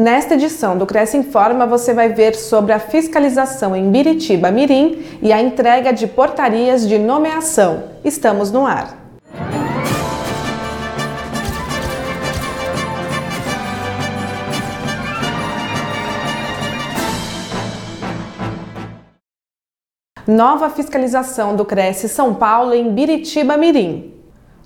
Nesta edição do Cresce Informa, você vai ver sobre a fiscalização em Biritiba Mirim e a entrega de portarias de nomeação. Estamos no ar. Nova fiscalização do Cresce São Paulo em Biritiba Mirim.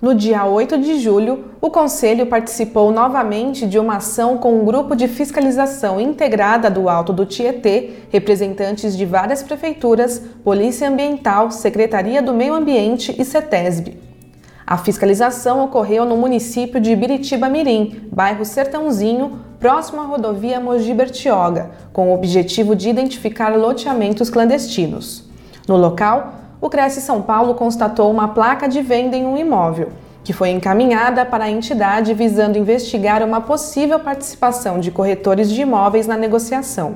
No dia 8 de julho, o Conselho participou novamente de uma ação com um grupo de fiscalização integrada do Alto do Tietê, representantes de várias prefeituras, Polícia Ambiental, Secretaria do Meio Ambiente e CETESB. A fiscalização ocorreu no município de Biritiba Mirim, bairro Sertãozinho, próximo à rodovia Mogi Bertioga, com o objetivo de identificar loteamentos clandestinos. No local, o Cresce São Paulo constatou uma placa de venda em um imóvel, que foi encaminhada para a entidade visando investigar uma possível participação de corretores de imóveis na negociação.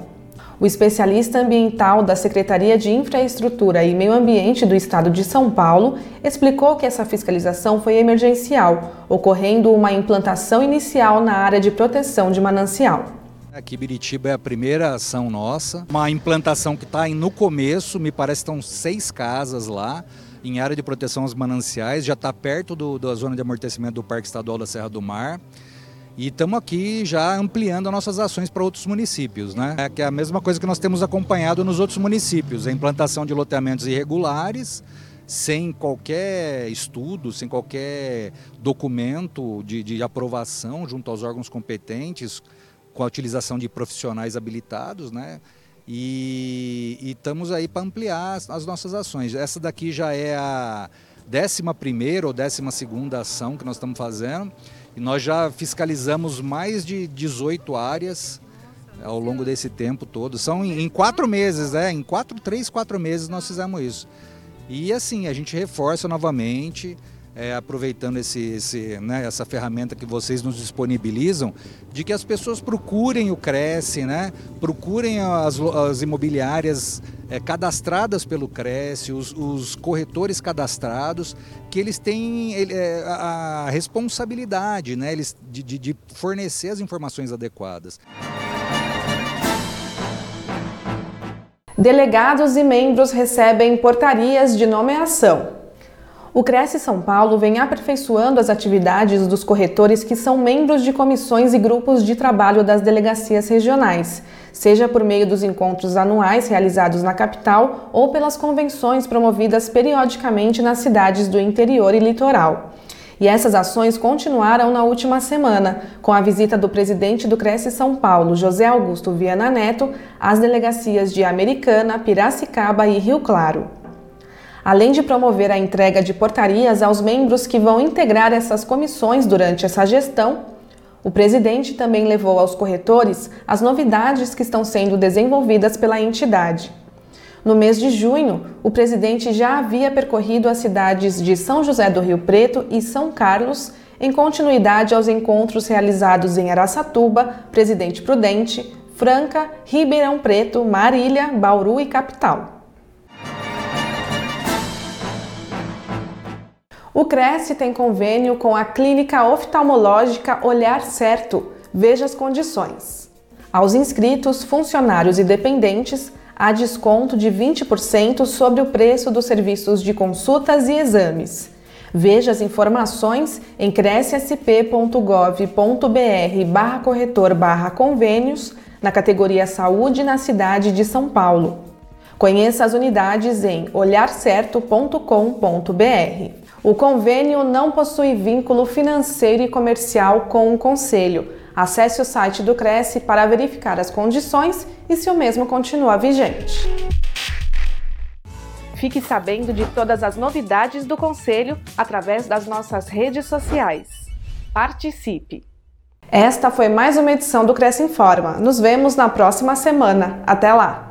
O especialista ambiental da Secretaria de Infraestrutura e Meio Ambiente do Estado de São Paulo explicou que essa fiscalização foi emergencial, ocorrendo uma implantação inicial na área de proteção de manancial. Aqui Biritiba é a primeira ação nossa, uma implantação que está no começo, me parece que estão seis casas lá, em área de proteção aos mananciais, já está perto do, da zona de amortecimento do Parque Estadual da Serra do Mar. E estamos aqui já ampliando as nossas ações para outros municípios, né? É que é a mesma coisa que nós temos acompanhado nos outros municípios, a implantação de loteamentos irregulares, sem qualquer estudo, sem qualquer documento de, de aprovação junto aos órgãos competentes, com a utilização de profissionais habilitados, né? E, e estamos aí para ampliar as, as, nossas ações. Essa daqui já é a 11 ou 12 ação que nós estamos fazendo. E nós já fiscalizamos mais de 18 áreas ao longo desse tempo todo. São em, em quatro meses, né? Em quatro, três, quatro meses nós fizemos isso. E assim, a gente reforça novamente é, aproveitando esse, esse, né, essa ferramenta que vocês nos disponibilizam, de que as pessoas procurem o Cresce, né, procurem as, as imobiliárias é, cadastradas pelo Cresce, os, os, corretores cadastrados, que eles têm é, a responsabilidade né, eles, de, de, de fornecer as informações adequadas. Delegados e membros recebem portarias de nomeação. O Cresce São Paulo vem aperfeiçoando as atividades dos corretores que são membros de comissões e grupos de trabalho das delegacias regionais, seja por meio dos encontros anuais realizados na capital ou pelas convenções promovidas periodicamente nas cidades do interior e litoral. E essas ações continuaram na última semana, com a visita do presidente do Cresce São Paulo, José Augusto Viana Neto, às delegacias de Americana, Piracicaba e Rio Claro além de promover a entrega de portarias aos membros que vão integrar essas comissões durante essa gestão, o presidente também levou aos corretores as novidades que estão sendo desenvolvidas pela entidade. No mês de junho, o presidente já havia percorrido as cidades de São José do Rio Preto e São Carlos, em continuidade aos encontros realizados em Araçatuba, Presidente Prudente, Franca, Ribeirão Preto, Marília, Bauru e Capital. O Cresce tem convênio com a Clínica Oftalmológica Olhar Certo. Veja as condições. Aos inscritos, funcionários e dependentes, há desconto de 20% sobre o preço dos serviços de consultas e exames. Veja as informações em crescsp.gov.br barra corretor barra convênios na categoria Saúde na cidade de São Paulo. Conheça as unidades em olharcerto.com.br. O convênio não possui vínculo financeiro e comercial com o Conselho. Acesse o site do Cresce para verificar as condições e se o mesmo continua vigente. Fique sabendo de todas as novidades do Conselho através das nossas redes sociais. Participe! Esta foi mais uma edição do Cresce Informa. Nos vemos na próxima semana. Até lá!